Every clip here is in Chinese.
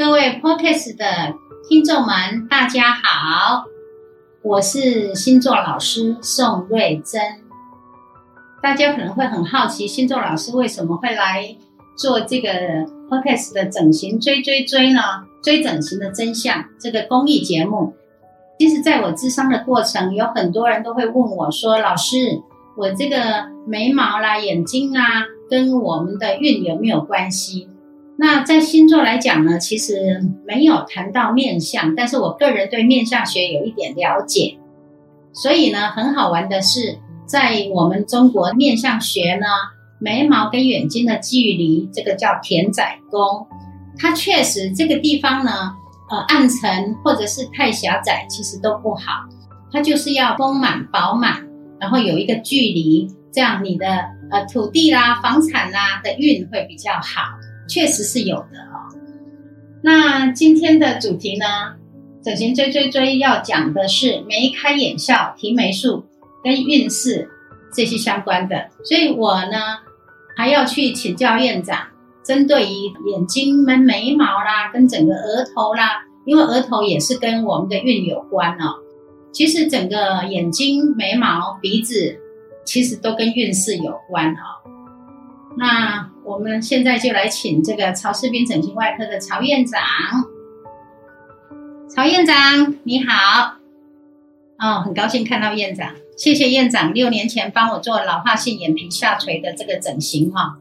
各位 Podcast 的听众们，大家好，我是星座老师宋瑞珍。大家可能会很好奇，星座老师为什么会来做这个 Podcast 的整形追追追呢？追整形的真相这个公益节目。其实，在我智商的过程，有很多人都会问我说：“老师，我这个眉毛啦、眼睛啊，跟我们的运有没有关系？”那在星座来讲呢，其实没有谈到面相，但是我个人对面相学有一点了解，所以呢，很好玩的是，在我们中国面相学呢，眉毛跟眼睛的距离，这个叫田仔宫，它确实这个地方呢。呃，暗沉或者是太狭窄，其实都不好。它就是要丰满饱满，然后有一个距离，这样你的呃土地啦、房产啦的运会比较好，确实是有的哦。那今天的主题呢，整形追追追要讲的是眉开眼笑、提眉术跟运势这些相关的，所以我呢还要去请教院长。针对于眼睛、跟眉毛啦，跟整个额头啦，因为额头也是跟我们的运有关哦。其实整个眼睛、眉毛、鼻子，其实都跟运势有关哦。那我们现在就来请这个曹世斌整形外科的曹院长。曹院长，你好。哦，很高兴看到院长，谢谢院长六年前帮我做老化性眼皮下垂的这个整形哈。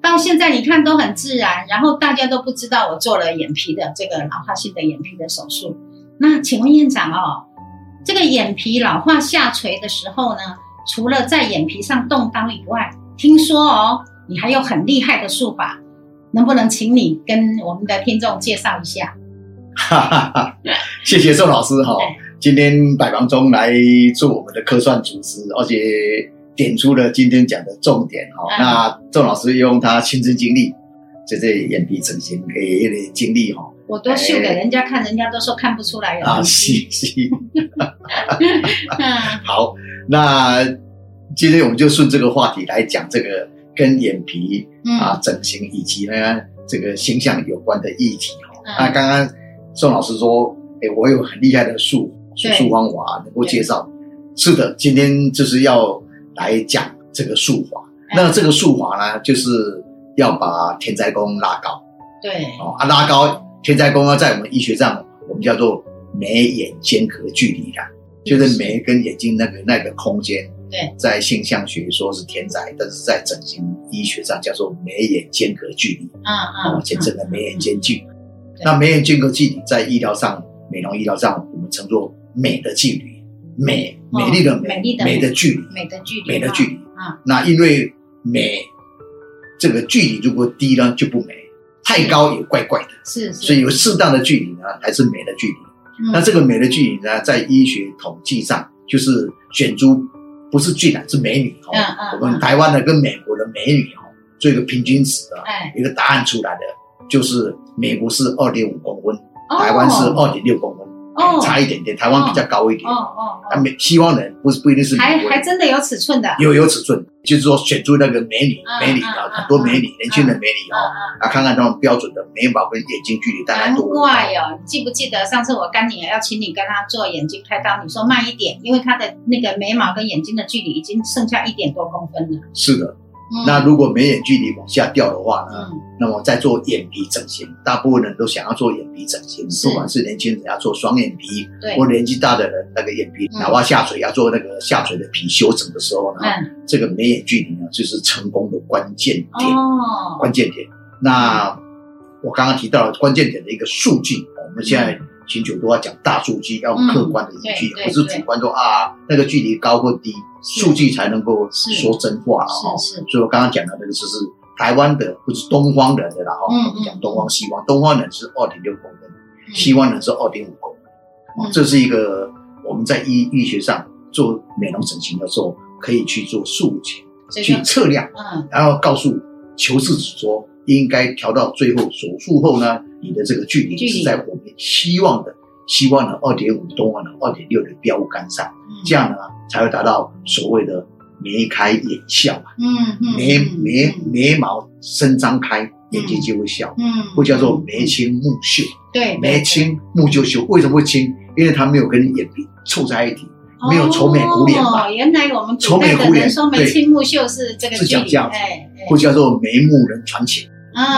到现在你看都很自然，然后大家都不知道我做了眼皮的这个老化性的眼皮的手术。那请问院长哦，这个眼皮老化下垂的时候呢，除了在眼皮上动刀以外，听说哦，你还有很厉害的术法，能不能请你跟我们的听众介绍一下？哈哈哈，谢谢宋老师哈，今天百忙中来做我们的科算主持，而且。点出了今天讲的重点哈，那宋老师用他亲身经历，就这眼皮整形的一点经历哈，我都秀给人家看，人家都说看不出来有啊，是是，好，那今天我们就顺这个话题来讲这个跟眼皮啊整形以及呢这个形象有关的议题哈。那刚刚宋老师说，哎，我有很厉害的术术方法能够介绍，是的，今天就是要。来讲这个术法，那这个术法呢，就是要把天灾宫拉高。对，哦啊，拉高天灾宫呢，在我们医学上，我们叫做眉眼间隔距离啦，就是眉跟眼睛那个那个空间。对，在性相学说是天灾，但是在整形医学上叫做眉眼间隔距离。啊啊，哦，简称的眉眼间距。那眉眼间隔距离在医疗上，美容医疗上，我们称作美的距离。美美丽的美，美的距离，美的距离，美的距离。啊！那因为美这个距离如果低呢就不美，太高也怪怪的，是，所以有适当的距离呢还是美的距离。那这个美的距离呢，在医学统计上就是选出不是俊男是美女哦。我们台湾的跟美国的美女哦做一个平均值的一个答案出来的，就是美国是二点五公分，台湾是二点六公分。哦，差一点点，台湾比较高一点。哦哦，啊，美西方人不是不一定是还还真的有尺寸的，有有尺寸，就是说选出那个美女，美女啊，很多美女，年轻的美女哦，啊，看看那种标准的眉毛跟眼睛距离大概多。难怪哦，记不记得上次我干女儿要请你跟她做眼睛开刀，你说慢一点，因为她的那个眉毛跟眼睛的距离已经剩下一点多公分了。是的。那如果眉眼距离往下掉的话呢？那么在做眼皮整形，大部分人都想要做眼皮整形，不管是年轻人要做双眼皮，或年纪大的人那个眼皮哪怕下垂要做那个下垂的皮修整的时候呢，这个眉眼距离呢就是成功的关键点。哦，关键点。那我刚刚提到了关键点的一个数据，我们现在。请求都要讲大数据，要客观的依据，不是主观说啊那个距离高或低，数据才能够说真话了是是。所以我刚刚讲的那个就是台湾的，不是东方人的啦哈。讲东方西方，东方人是二点六公分，西方人是二点五公分。这是一个我们在医医学上做美容整形的时候可以去做术前去测量，然后告诉求治者说。应该调到最后手术后呢，你的这个距离是在我们希望的、希望的二点五东方的二点六的标杆上，这样呢才会达到所谓的眉开眼笑嗯嗯，眉眉眉毛伸张开，眼睛就会笑，嗯，或叫做眉清目秀。对，眉清目就秀，为什么会清？因为它没有跟眼皮凑在一起，没有愁眉苦脸嘛。原来我们愁眉苦脸说眉清目秀是这个是讲这样子，或叫做眉目人传情，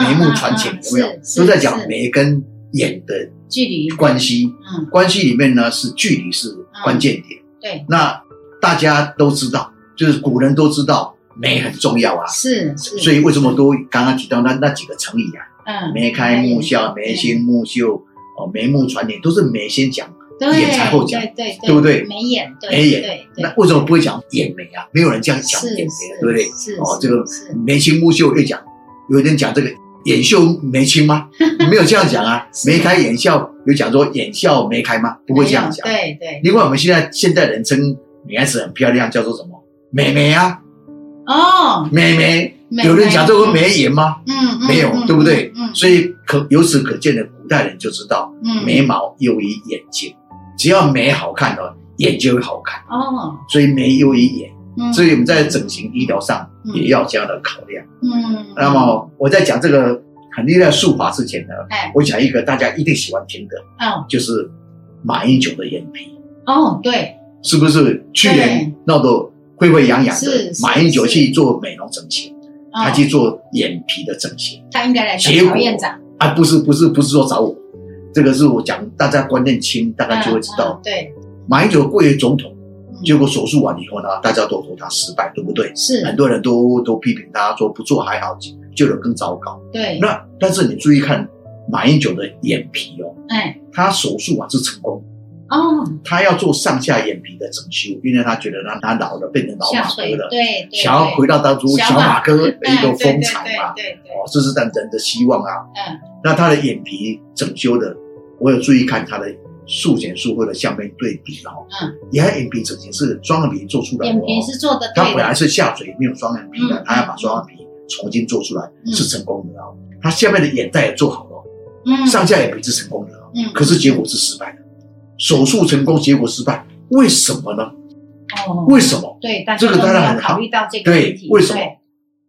眉目传情有没有？都在讲眉跟眼的距离关系。嗯，关系里面呢是距离是关键点。对，那大家都知道，就是古人都知道眉很重要啊。是是，所以为什么都刚刚提到那那几个成语啊？嗯，眉开目笑，眉清目秀，哦，眉目传情，都是眉先讲，眼才后讲，对对对不对？眉眼，眉眼，那为什么不会讲眼眉啊？没有人这样讲眼眉，对不对？是哦，这个眉清目秀又讲，有人讲这个眼秀眉清吗？没有这样讲啊，眉开眼笑有讲说眼笑眉开吗？不会这样讲。对对。另外，我们现在现代人称女孩子很漂亮，叫做什么？美眉啊。哦，美眉。有人讲这个眉眼吗？嗯，没有，对不对？嗯，所以可由此可见的，古代人就知道，眉毛优于眼睛，只要眉好看的，眼就会好看。哦，所以眉优于眼，所以我们在整形医疗上也要这样的考量。嗯，那么我在讲这个很厉害的术法之前呢，哎我讲一个大家一定喜欢听的，哦，就是马英九的眼皮。哦，对，是不是去年闹得沸沸扬扬的？马英九去做美容整形。他去做眼皮的整形，他应该来找院长啊？不是不是不是说找我，这个是我讲大家观念轻，大家就会知道。对，马英九贵为总统，结果手术完以后呢，大家都说他失败，对不对？是，很多人都都批评他说不做还好，救得更糟糕。对，那但是你注意看马英九的眼皮哦，哎，他手术完是成功。哦，他要做上下眼皮的整修，因为他觉得他他老了，变成老马哥了，对，想要回到当初小马哥的一个风采嘛，对对，哦，这是人人的希望啊。嗯，那他的眼皮整修的，我有注意看他的术前术后的相片对比哦。嗯，他眼皮整形是双眼皮做出来的，眼皮是做的，他本来是下垂没有双眼皮的，他要把双眼皮重新做出来是成功的哦。他下面的眼袋也做好了，嗯，上下眼皮是成功的哦，嗯，可是结果是失败的。手术成功，结果失败，为什么呢？哦，为什么？对，这个当然考虑到这个问题。对，为什么？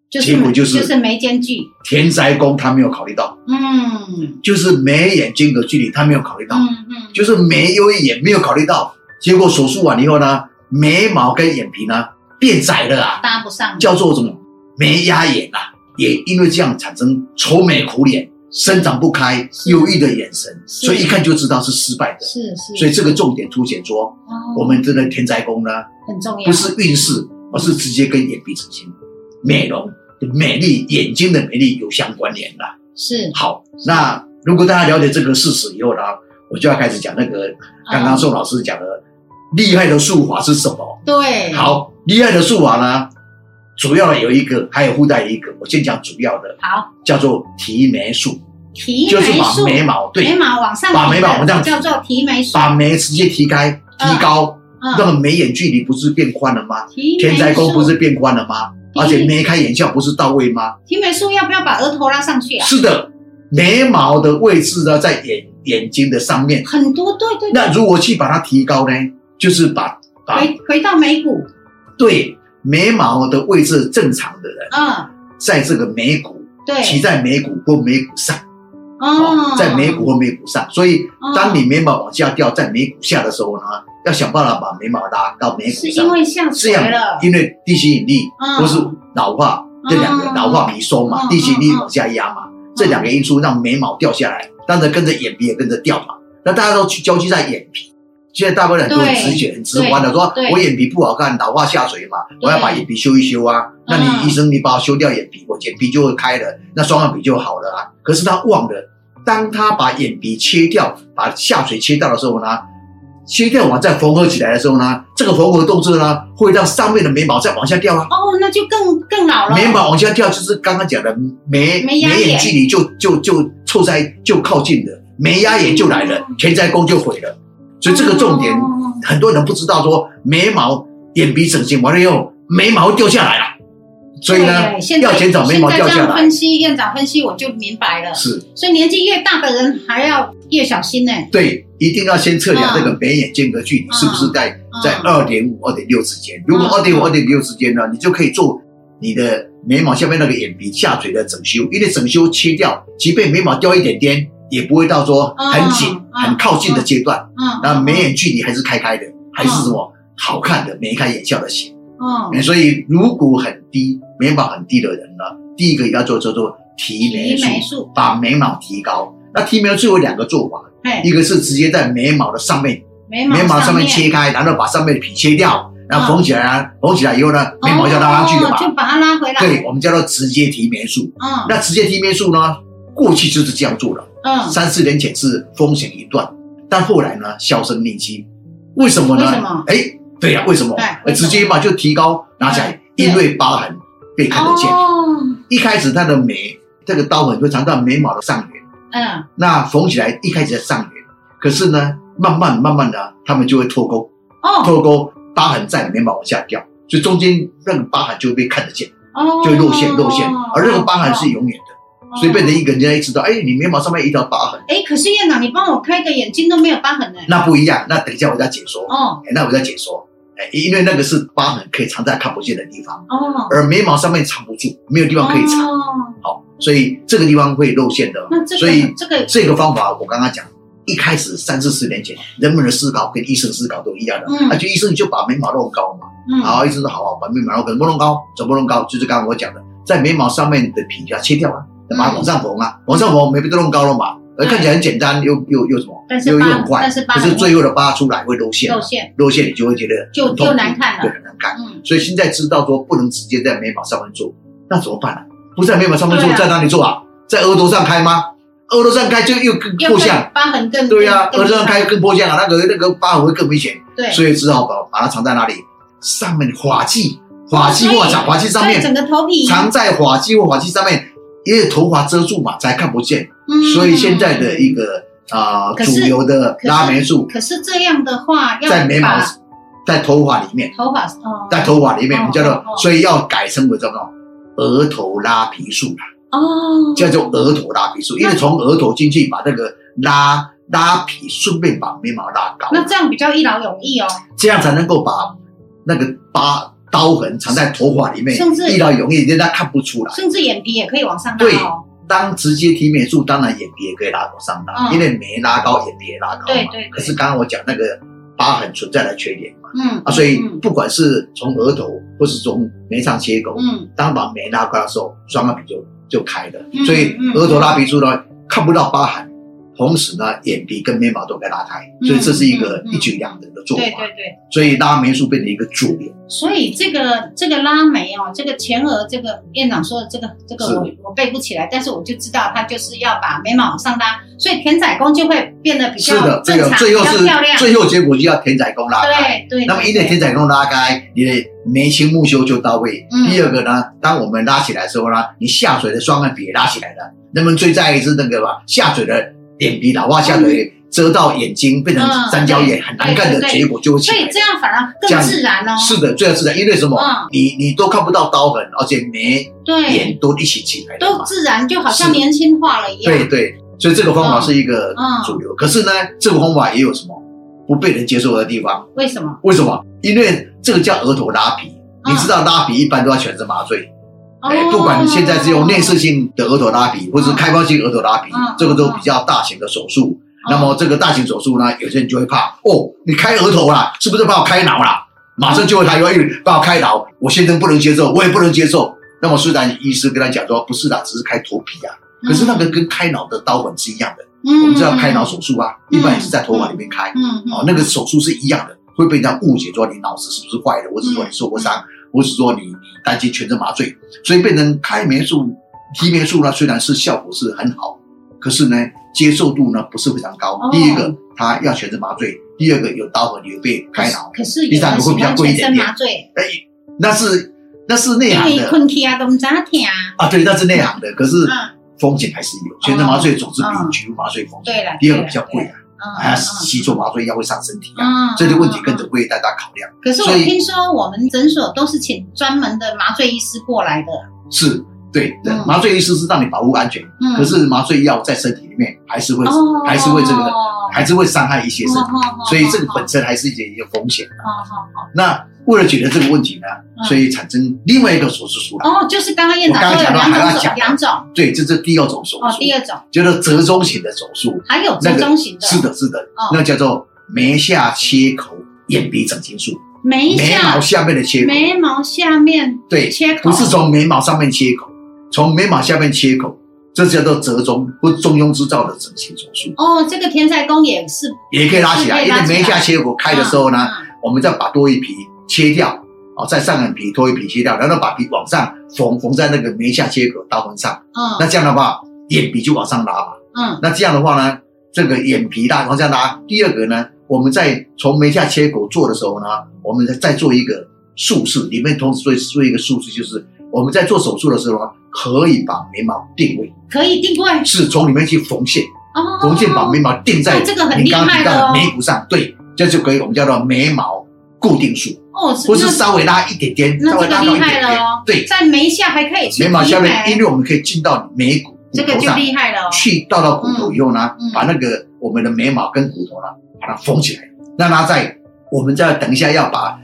结果就是就是眉间距。田宅宫他没有考虑到，嗯，就是眉眼间隔距离他没有考虑到，嗯嗯，就是眉优眼没有考虑到，结果手术完以后呢，眉毛跟眼皮呢变窄了啊，搭不上，叫做什么？眉压眼啊，也因为这样产生愁眉苦脸。生长不开、忧郁的眼神，所以一看就知道是失败的。是是，所以这个重点凸显说，我们这个天灾宫呢，很重要，不是运势，而是直接跟眼皮整形、美容的美丽、眼睛的美丽有相关联的。是好，那如果大家了解这个事实以后呢，我就要开始讲那个刚刚宋老师讲的厉害的术法是什么？对，好，厉害的术法呢？主要有一个，还有附带一个。我先讲主要的，好，叫做提眉术，提就是把眉毛对眉毛往上，把眉毛往上叫做提眉术，把眉直接提开、提高，那个眉眼距离不是变宽了吗？天灾宫不是变宽了吗？而且眉开眼笑不是到位吗？提眉术要不要把额头拉上去啊？是的，眉毛的位置呢在眼眼睛的上面，很多对对。那如果去把它提高呢，就是把回回到眉骨，对。眉毛的位置正常的人，嗯，在这个眉骨，对，骑在眉骨或眉骨上，哦，在眉骨或眉骨上。所以，当你眉毛往下掉，在眉骨下的时候呢，要想办法把眉毛拉到眉骨上。是因为下垂了，因为地心引力或是老化这两个老化皮松嘛，地心引力往下压嘛，这两个因素让眉毛掉下来，当然跟着眼皮也跟着掉嘛。那大家都去交集在眼皮。现在大部分人都直觉很直观的说，我眼皮不好看，老化下垂嘛，我要把眼皮修一修啊。那你医生，你把我修掉眼皮，我眼皮就会开了，那双眼皮就好了啊。可是他忘了，当他把眼皮切掉，把下垂切掉的时候呢，切掉完再缝合起来的时候呢，这个缝合动作呢，会让上面的眉毛再往下掉啊。哦，那就更更老了。眉毛往下掉，就是刚刚讲的眉眉眼距离就就就凑在就靠近的，眉压眼就来了，全在宫就毁了。所以这个重点，很多人不知道，说眉毛、眼皮整形完了以后，眉毛掉下来了。所以呢，要减少眉毛掉下来。分析院长分析，我就明白了。是，所以年纪越大的人还要越小心呢。对，一定要先测量这个眉眼间隔距离是不是在在二点五、二点六之间。如果二点五、二点六之间呢，你就可以做你的眉毛下面那个眼皮下垂的整修，因为整修切掉，即便眉毛掉一点点，也不会到说很紧、很靠近的阶段。嗯，那眉眼距离还是开开的，还是什么好看的眉开眼笑的型。嗯，所以如果很低眉毛很低的人呢，第一个要做叫做提眉术，把眉毛提高。那提眉最有两个做法，一个是直接在眉毛的上面，眉毛上面切开，然后把上面的皮切掉。然后缝起来啊，缝起来以后呢，眉毛要拉上去的嘛，就把它拉回来。对，我们叫做直接提眉术。嗯，那直接提眉术呢，过去就是这样做的。嗯，三四年前是风险一段，但后来呢，销声匿迹。为什么呢？为什么？哎，对呀，为什么？直接嘛就提高拿起来，因为疤痕被看得见。哦，一开始它的眉这个刀痕会藏到眉毛的上缘。嗯，那缝起来一开始在上缘，可是呢，慢慢慢慢的，他们就会脱钩。哦，脱钩。疤痕在眉毛往下掉，所以中间那个疤痕就会被看得见，哦就会露馅露馅，而那个疤痕是永远的，所以变成一个人家一知道，哎，你眉毛上面一条疤痕。哎，可是院长，你帮我开个眼睛都没有疤痕呢。那不一样，那等一下我再解说。哦，那我再解说。哎，因为那个是疤痕可以藏在看不见的地方，哦，而眉毛上面藏不住，没有地方可以藏，哦好，所以这个地方会露馅的。那这个，所以这个这个方法我刚刚讲。一开始三四十年前，人们的思考跟医生思考都一样的，啊，就医生就把眉毛弄高嘛，好，医生说好好把眉毛弄高，弄高，怎么弄高？就是刚刚我讲的，在眉毛上面的皮要切掉啊，把它往上缝啊，往上缝，眉毛都弄高了嘛，而看起来很简单，又又又什么，又又很快，可是最后的疤出来会露馅，露馅，露馅，你就会觉得就就难看了，对，很难看。所以现在知道说不能直接在眉毛上面做，那怎么办呢？不在眉毛上面做，在哪里做啊？在额头上开吗？额头上开就又更破相，疤痕更对呀，额头上开更破相啊，那个那个疤痕会更明显，对，所以只好把把它藏在哪里？上面发髻，发髻或长发髻上面，整个头皮。藏在发髻或发髻上面，因为头发遮住嘛，才看不见。嗯。所以现在的一个啊主流的拉眉术，可是这样的话，在眉毛，在头发里面，头发哦，在头发里面，我们叫做，所以要改成为叫做额头拉皮术啦。哦，叫做额头拉皮术，因为从额头进去把那个拉拉皮，顺便把眉毛拉高。那这样比较一劳永逸哦。这样才能够把那个疤刀痕藏在头发里面，甚至一劳永逸，人家看不出来。甚至眼皮也可以往上拉。对，当直接提眉术，当然眼皮也可以拉往上拉，因为眉拉高，眼皮也拉高嘛。对对。可是刚刚我讲那个疤痕存在的缺点嘛，嗯啊，所以不管是从额头或是从眉上切口，嗯，当把眉拉高的时候，双眼皮就。就开的，所以额头拉皮术呢，看不到疤痕，同时呢，眼皮跟眉毛都该拉开，所以这是一个一举两得的做法。对对对，所以拉眉术变成一个主流。所以这个这个拉眉哦，这个前额这个院长说的这个这个我我背不起来，但是我就知道他就是要把眉毛往上拉，所以田仔宫就会变得比较正常，最后是漂亮。最后结果就要田仔宫拉开。对对。那么因为田仔宫拉开，你的眉清目秀就到位。第二个呢，当我们拉起来的时候呢，你下垂的双眼皮也拉起来了。那么最在意是那个吧，下垂的眼皮老化下垂。遮到眼睛变成三角眼，很难看的结果就会起来。所以这样反而更自然哦。是的，最自然，因为什么？你你都看不到刀痕，而且眉眼都一起起来，都自然，就好像年轻化了一样。对对，所以这个方法是一个主流。可是呢，这个方法也有什么不被人接受的地方？为什么？为什么？因为这个叫额头拉皮，你知道拉皮一般都要全身麻醉。哎，不管你现在是用内视性的额头拉皮，或是开放性额头拉皮，这个都比较大型的手术。那么这个大型手术呢，有些人就会怕哦，你开额头啦，是不是把我开脑啦？马上就会他因为把我开脑，我先生不能接受，我也不能接受。那么虽然医师跟他讲说不是的，只是开头皮啊，可是那个跟开脑的刀痕是一样的。我们知道开脑手术啊，一般也是在头发里面开，哦，那个手术是一样的，会被人家误解说你脑子是不是坏了，或者说你受过伤，或是说你你担心全身麻醉，所以变成开眉术、提眉术呢，虽然是效果是很好，可是呢。接受度呢不是非常高。第一个，它要全身麻醉；第二个，有刀痕，有被开脑。可是第三个会比较贵一点点。哎，那是那是内行的。困起啊，都唔咋听啊。啊，对，那是内行的。可是 风险还是有。全身麻醉总是比局部麻醉风险。对了。第二个比较贵啊，还要吸错麻醉药会伤身体啊。这些问题跟着会大家考量。可是我听说我们诊所都是请专门的麻醉医师过来的。是。对，麻醉医师是让你保护安全，可是麻醉药在身体里面还是会，还是会这个，还是会伤害一些身体，所以这个本身还是一些一个风险。好好好。那为了解决这个问题呢，所以产生另外一个手术出来。哦，就是刚刚院长说的两种，两种。对，这是第二种手术。哦，第二种叫做折中型的手术。还有折中型的。是的，是的。哦。那叫做眉下切口眼鼻整形术。眉眉毛下面的切口。眉毛下面。对，切口不是从眉毛上面切口，从眉毛下面切口，这叫做折中或中庸之道的整形手术。哦，这个天才工也是。也可以拉起来，因为眉下切口开的时候呢，我们再把多一皮切掉。哦，在上眼皮多一皮切掉，然后把皮往上缝，缝在那个眉下切口刀痕上。嗯，那这样的话，眼皮就往上拉嘛。嗯，那这样的话呢，这个眼皮拉往下拉。第二个呢，我们在从眉下切口做的时候呢，我们再做一个术式，里面同时做做一个术式，就是我们在做手术的时候，可以把眉毛定位，可以定位，是从里面去缝线，哦。缝线把眉毛定在这个很厉害的眉骨上，对，这就可以我们叫做眉毛固定术。哦，不是稍微拉一点点，稍微拉高一点点，对，在眉下还可以，眉毛下面，因为我们可以进到眉骨这个就厉害了，去到到骨头以后呢，把那个我们的眉毛跟骨头呢，把它缝起来，让它在我们在等一下要把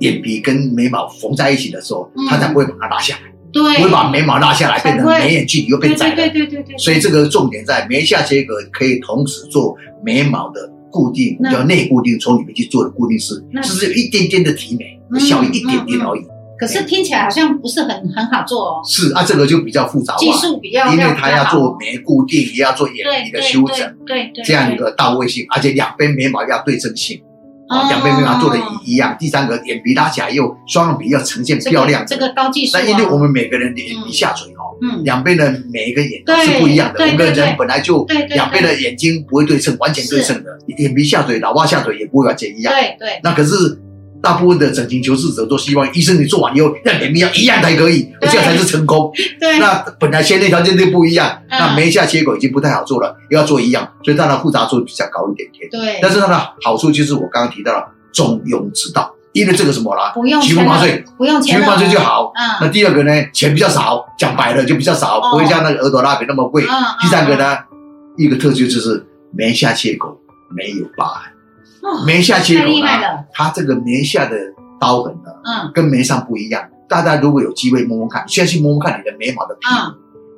眼皮跟眉毛缝在一起的时候，它才不会把它拉下来，对，不会把眉毛拉下来，变成眉眼距离又变窄了，对对对对，所以这个重点在眉下切割可以同时做眉毛的固定，叫内固定，从里面去做的固定式，只是有一点点的提眉。小一点点而已，可是听起来好像不是很很好做哦。是啊，这个就比较复杂，技术比较，因为它要做眉固定，也要做眼皮的修整，对对，这样一个到位性，而且两边眉毛要对称性，啊，两边眉毛做的一一样。第三个，眼皮拉起来又双眼皮要呈现漂亮，这个高技术。那因为我们每个人的眼皮下垂哦，嗯，两边的每一个眼都是不一样的。我们的人本来就两边的眼睛不会对称，完全对称的，眼皮下垂、老花下垂也不会完全一样。对对，那可是。大部分的整形求治者都希望医生你做完以后让眼皮要一样才可以，这样才是成功。对，那本来先天条件就不一样，那眉下切口已经不太好做了，又要做一样，所以它的复杂度比较高一点点。对，但是它的好处就是我刚刚提到了中庸之道，因为这个什么啦，不用皮肤麻醉，不用皮肤麻醉就好。嗯，那第二个呢，钱比较少，讲白了就比较少，不会像那个额头拉皮那么贵。嗯，第三个呢，一个特质就是眉下切口没有疤痕。眉下切口呢，它这个眉下的。刀痕呢，嗯，跟眉上不一样。大家如果有机会摸摸看，先去摸摸看你的眉毛的皮，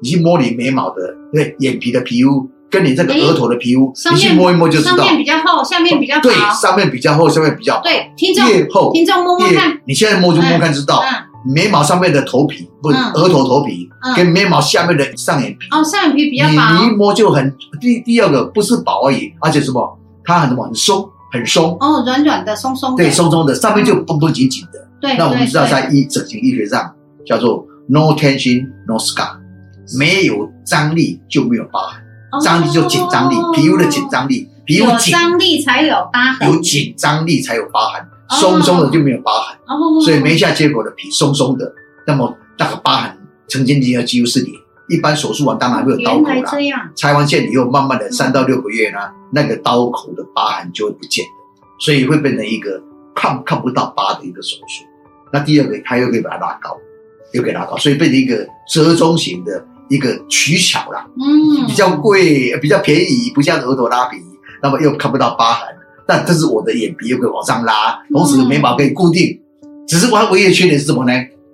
你去摸你眉毛的对眼皮的皮肤，跟你这个额头的皮肤，你去摸一摸就知道。上面比较厚，下面比较薄。对，上面比较厚，下面比较对。听众越厚，听众摸摸看。你现在摸就摸看知道，眉毛上面的头皮不是额头头皮，跟眉毛下面的上眼皮哦，上眼皮比较薄。你一摸就很第第二个不是薄而已，而且什么，它很什么很松。很松。哦，软软的，松松的，对，松松的，上面就绷绷紧紧的。对，那我们知道在医整形医学上叫做 no tension no scar，没有张力就没有疤痕，张力就紧张力，皮肤的紧张力，皮肤紧张力才有疤痕，有紧张力才有疤痕，松松的就没有疤痕。哦，所以眉下结果的皮松松的，那么那个疤痕成千几几乎是零。一般手术完当然会有刀口啦，拆完线以后，慢慢的三到六个月呢，那个刀口的疤痕就会不见所以会变成一个看看不到疤的一个手术。那第二个，它又可以把它拉高，又可以拉高，所以变成一个折中型的一个取巧啦。嗯，比较贵，比较便宜，不像额头拉皮，那么又看不到疤痕，但这是我的眼皮又可以往上拉，同时眉毛可以固定。只是我唯一的缺点是什么呢？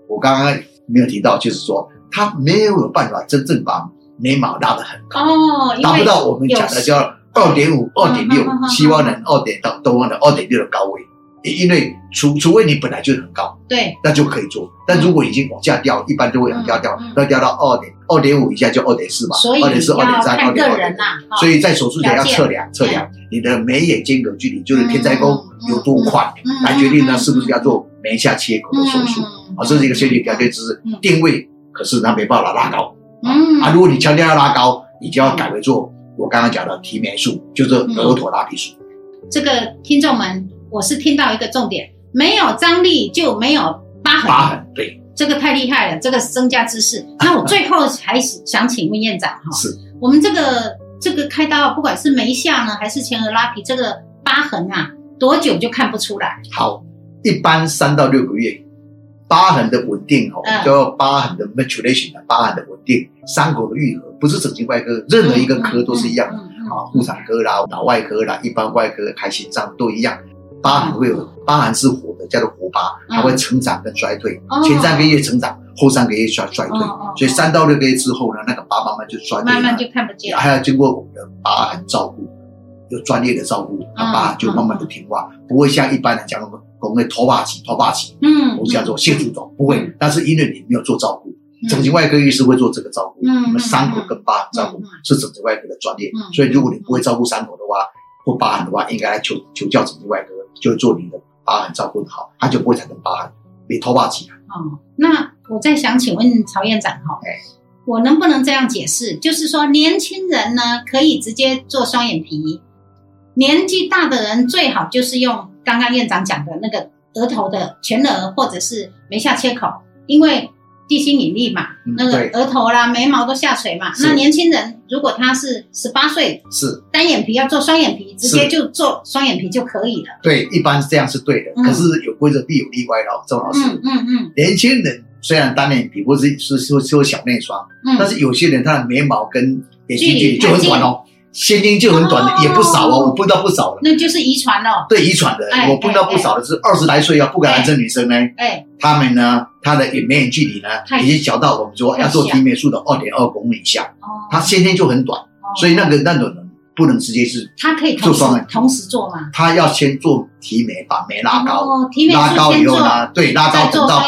我刚刚没有提到，就是说。它没有办法真正把眉毛拉得很高，哦，达不到我们讲的叫二点五、二点六，希望能二点到都望的二点六的高位，因为除除非你本来就很高，对，那就可以做。但如果已经往下掉，一般都会往下掉，要掉到二点二点五以下就二点四嘛，二点四、二点三、二点二所以在手术前要测量测量你的眉眼间隔距离，就是天灾沟有多宽，来决定呢是不是要做眉下切口的手术。啊，这是一个先决条件，就是定位。可是他没办法拉高，嗯啊，如果你强调要拉高，你就要改为做我刚刚讲的提眉术，就是额头拉皮术。这个听众们，我是听到一个重点，没有张力就没有疤痕。疤痕，对，这个太厉害了，这个增加知识。那我最后还想请问院长哈，是我们这个这个开刀，不管是眉下呢，还是前额拉皮，这个疤痕啊，多久就看不出来？好，一般三到六个月。疤痕的稳定哦，叫疤痕的 maturation 的疤痕的稳定，伤口的愈合，不是整形外科任何一个科都是一样的。啊，妇产科啦、脑外科啦、一般外科开心脏都一样。疤痕会有疤痕是活的，叫做活疤，它会成长跟衰退，前三个月成长，后三个月衰衰退，所以三到六个月之后呢，那个疤慢慢就衰退，慢慢就看不见，还要经过我们的疤痕照顾，有专业的照顾，他疤痕就慢慢的平化，不会像一般人讲的我们头发起头发起，嗯，我们叫做性主动，不会，但是因为你没有做照顾，整形外科医师会做这个照顾，我们伤口跟疤痕照顾是整形外科的专业，所以如果你不会照顾伤口的话，或疤痕的话，应该来求求教整形外科。就做你的疤痕照顾的好，他就不会产生疤痕，你头发起来。哦，那我再想请问曹院长哈，我能不能这样解释？就是说，年轻人呢可以直接做双眼皮，年纪大的人最好就是用刚刚院长讲的那个额头的全额或者是眉下切口，因为。地心引力嘛，那个额头啦、眉毛都下垂嘛。那年轻人如果他是十八岁，是单眼皮要做双眼皮，直接就做双眼皮就可以了。对，一般是这样是对的。可是有规则必有例外哦，周老师。嗯嗯嗯。年轻人虽然单眼皮或是是说说小内双，但是有些人他的眉毛跟眼睛距离就很短哦。先天就很短的也不少哦，我碰到不少了。那就是遗传了。对，遗传的，我碰到不少的是二十来岁啊，不管男生女生呢，哎，他们呢，他的眼眉眼距离呢，已经小到我们说要做提眉术的二点二公里以下。哦。他先天就很短，所以那个那种人不能直接是。他可以做双眼同时做吗？他要先做提眉，把眉拉高。哦，提眉拉高以后呢，对，拉高等到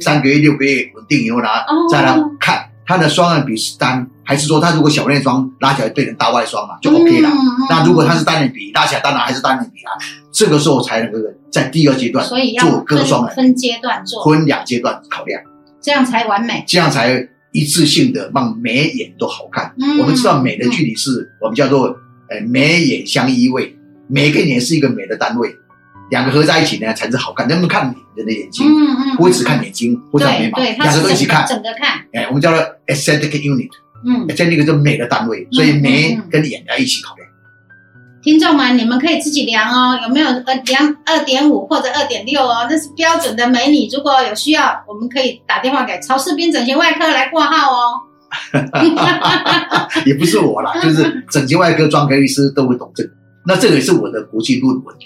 三个月、六个月稳定以后呢，再来看。他的双眼皮是单，还是说他如果小内双拉起来变成大外双嘛，就 OK 了。那如果他是单眼皮拉起来，当然还是单眼皮啊。这个时候才能够在第二阶段做割双眼，分阶段做，分两阶段考量，这样才完美，这样才一致性的让眉眼都好看。我们知道美的距离是我们叫做呃眉眼相依偎，每个眼是一个美的单位。两个合在一起呢，才是好看。能不能看人的眼睛？嗯嗯，不会只看眼睛或者眉毛，两个都一起看，整个看。哎，我们叫做 aesthetic unit。嗯，这那个就美的单位，所以眉跟眼要一起考量。听众们，你们可以自己量哦，有没有呃量二点五或者二点六哦？那是标准的美女。如果有需要，我们可以打电话给曹世斌整形外科来挂号哦。也不是我啦，就是整形外科专科医师都会懂这个。那这个也是我的国际论文。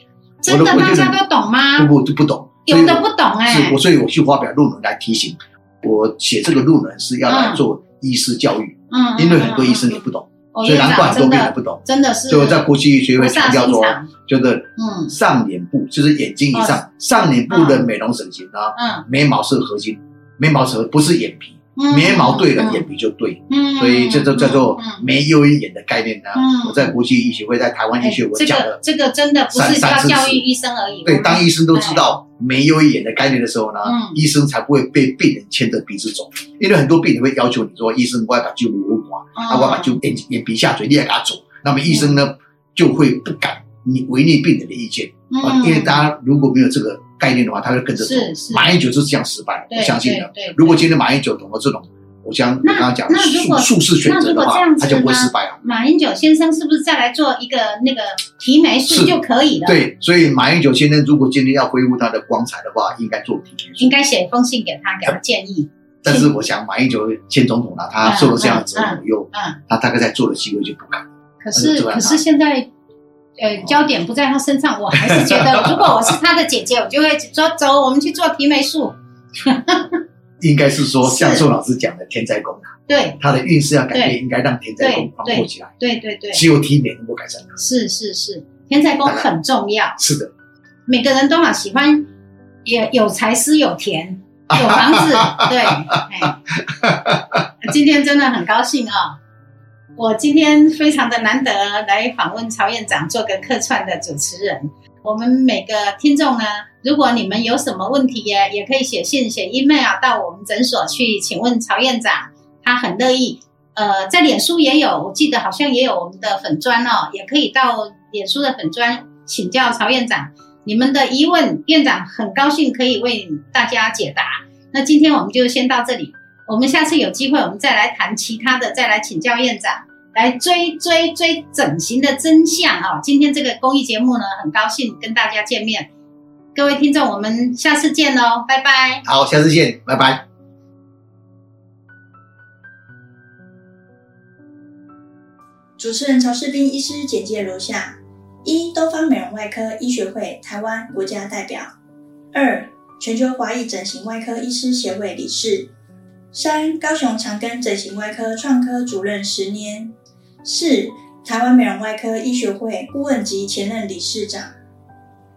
真的大家都懂吗？不不就不懂，有的不懂哎。是我所以我去发表论文来提醒，我写这个论文是要来做医师教育，嗯，因为很多医生也不懂，所以难怪很多病人不懂，真的是。所以我在国际医学会强调说，就是嗯，上脸部就是眼睛以上上脸部的美容整形啊，嗯，眉毛是核心，眉毛是不是眼皮。眉毛对了，眼皮就对，所以这就叫做眉优于眼的概念呢。我在国际医学会，在台湾医学我讲的，这个真的不是要教育医生而已。对，当医生都知道眉优于眼的概念的时候呢，医生才不会被病人牵着鼻子走。因为很多病人会要求你说，医生我要把就颅骨啊，我要把就眼眼皮下垂，你也给他走。那么医生呢就会不敢你违逆病人的意见啊，因为大家如果没有这个。概念的话，他就跟着走。马英九就是这样失败，我相信的。如果今天马英九懂得这种，我将我刚刚讲术术式选择的话，他就不会失败了。马英九先生是不是再来做一个那个提眉术就可以了？对，所以马英九先生如果今天要恢复他的光彩的话，应该做提眉术。应该写一封信给他，给他建议。但是我想，马英九前总统呢，他受了这样子的以后，他大概在做的机会就不敢。可是，可是现在。呃，焦点不在他身上，我还是觉得，如果我是他的姐姐，我就会说走，我们去做提眉术。应该是说，像宋老师讲的天灾宫啊，对，他的运势要改变，应该让天灾宫防护起来。对对对，只有提眉能够改善它。是是是，天灾宫很重要。是的，每个人都好喜欢，也有财师有田有房子。对，今天真的很高兴啊。我今天非常的难得来访问曹院长，做个客串的主持人。我们每个听众呢，如果你们有什么问题呀，也可以写信、写 email 到我们诊所去，请问曹院长，他很乐意。呃，在脸书也有，我记得好像也有我们的粉砖哦，也可以到脸书的粉砖请教曹院长你们的疑问，院长很高兴可以为大家解答。那今天我们就先到这里，我们下次有机会我们再来谈其他的，再来请教院长。来追追追整形的真相啊！今天这个公益节目呢，很高兴跟大家见面。各位听众，我们下次见喽，拜拜。好，下次见，拜拜。主持人曹世斌医师简介如下：一、东方美容外科医学会台湾国家代表；二、全球华裔整形外科医师协会理事；三、高雄长庚整形外科创科主任十年；四、台湾美容外科医学会顾问及前任理事长；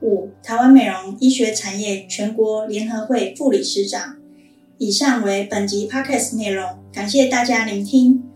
五、台湾美容医学产业全国联合会副理事长。以上为本集 podcast 内容，感谢大家聆听。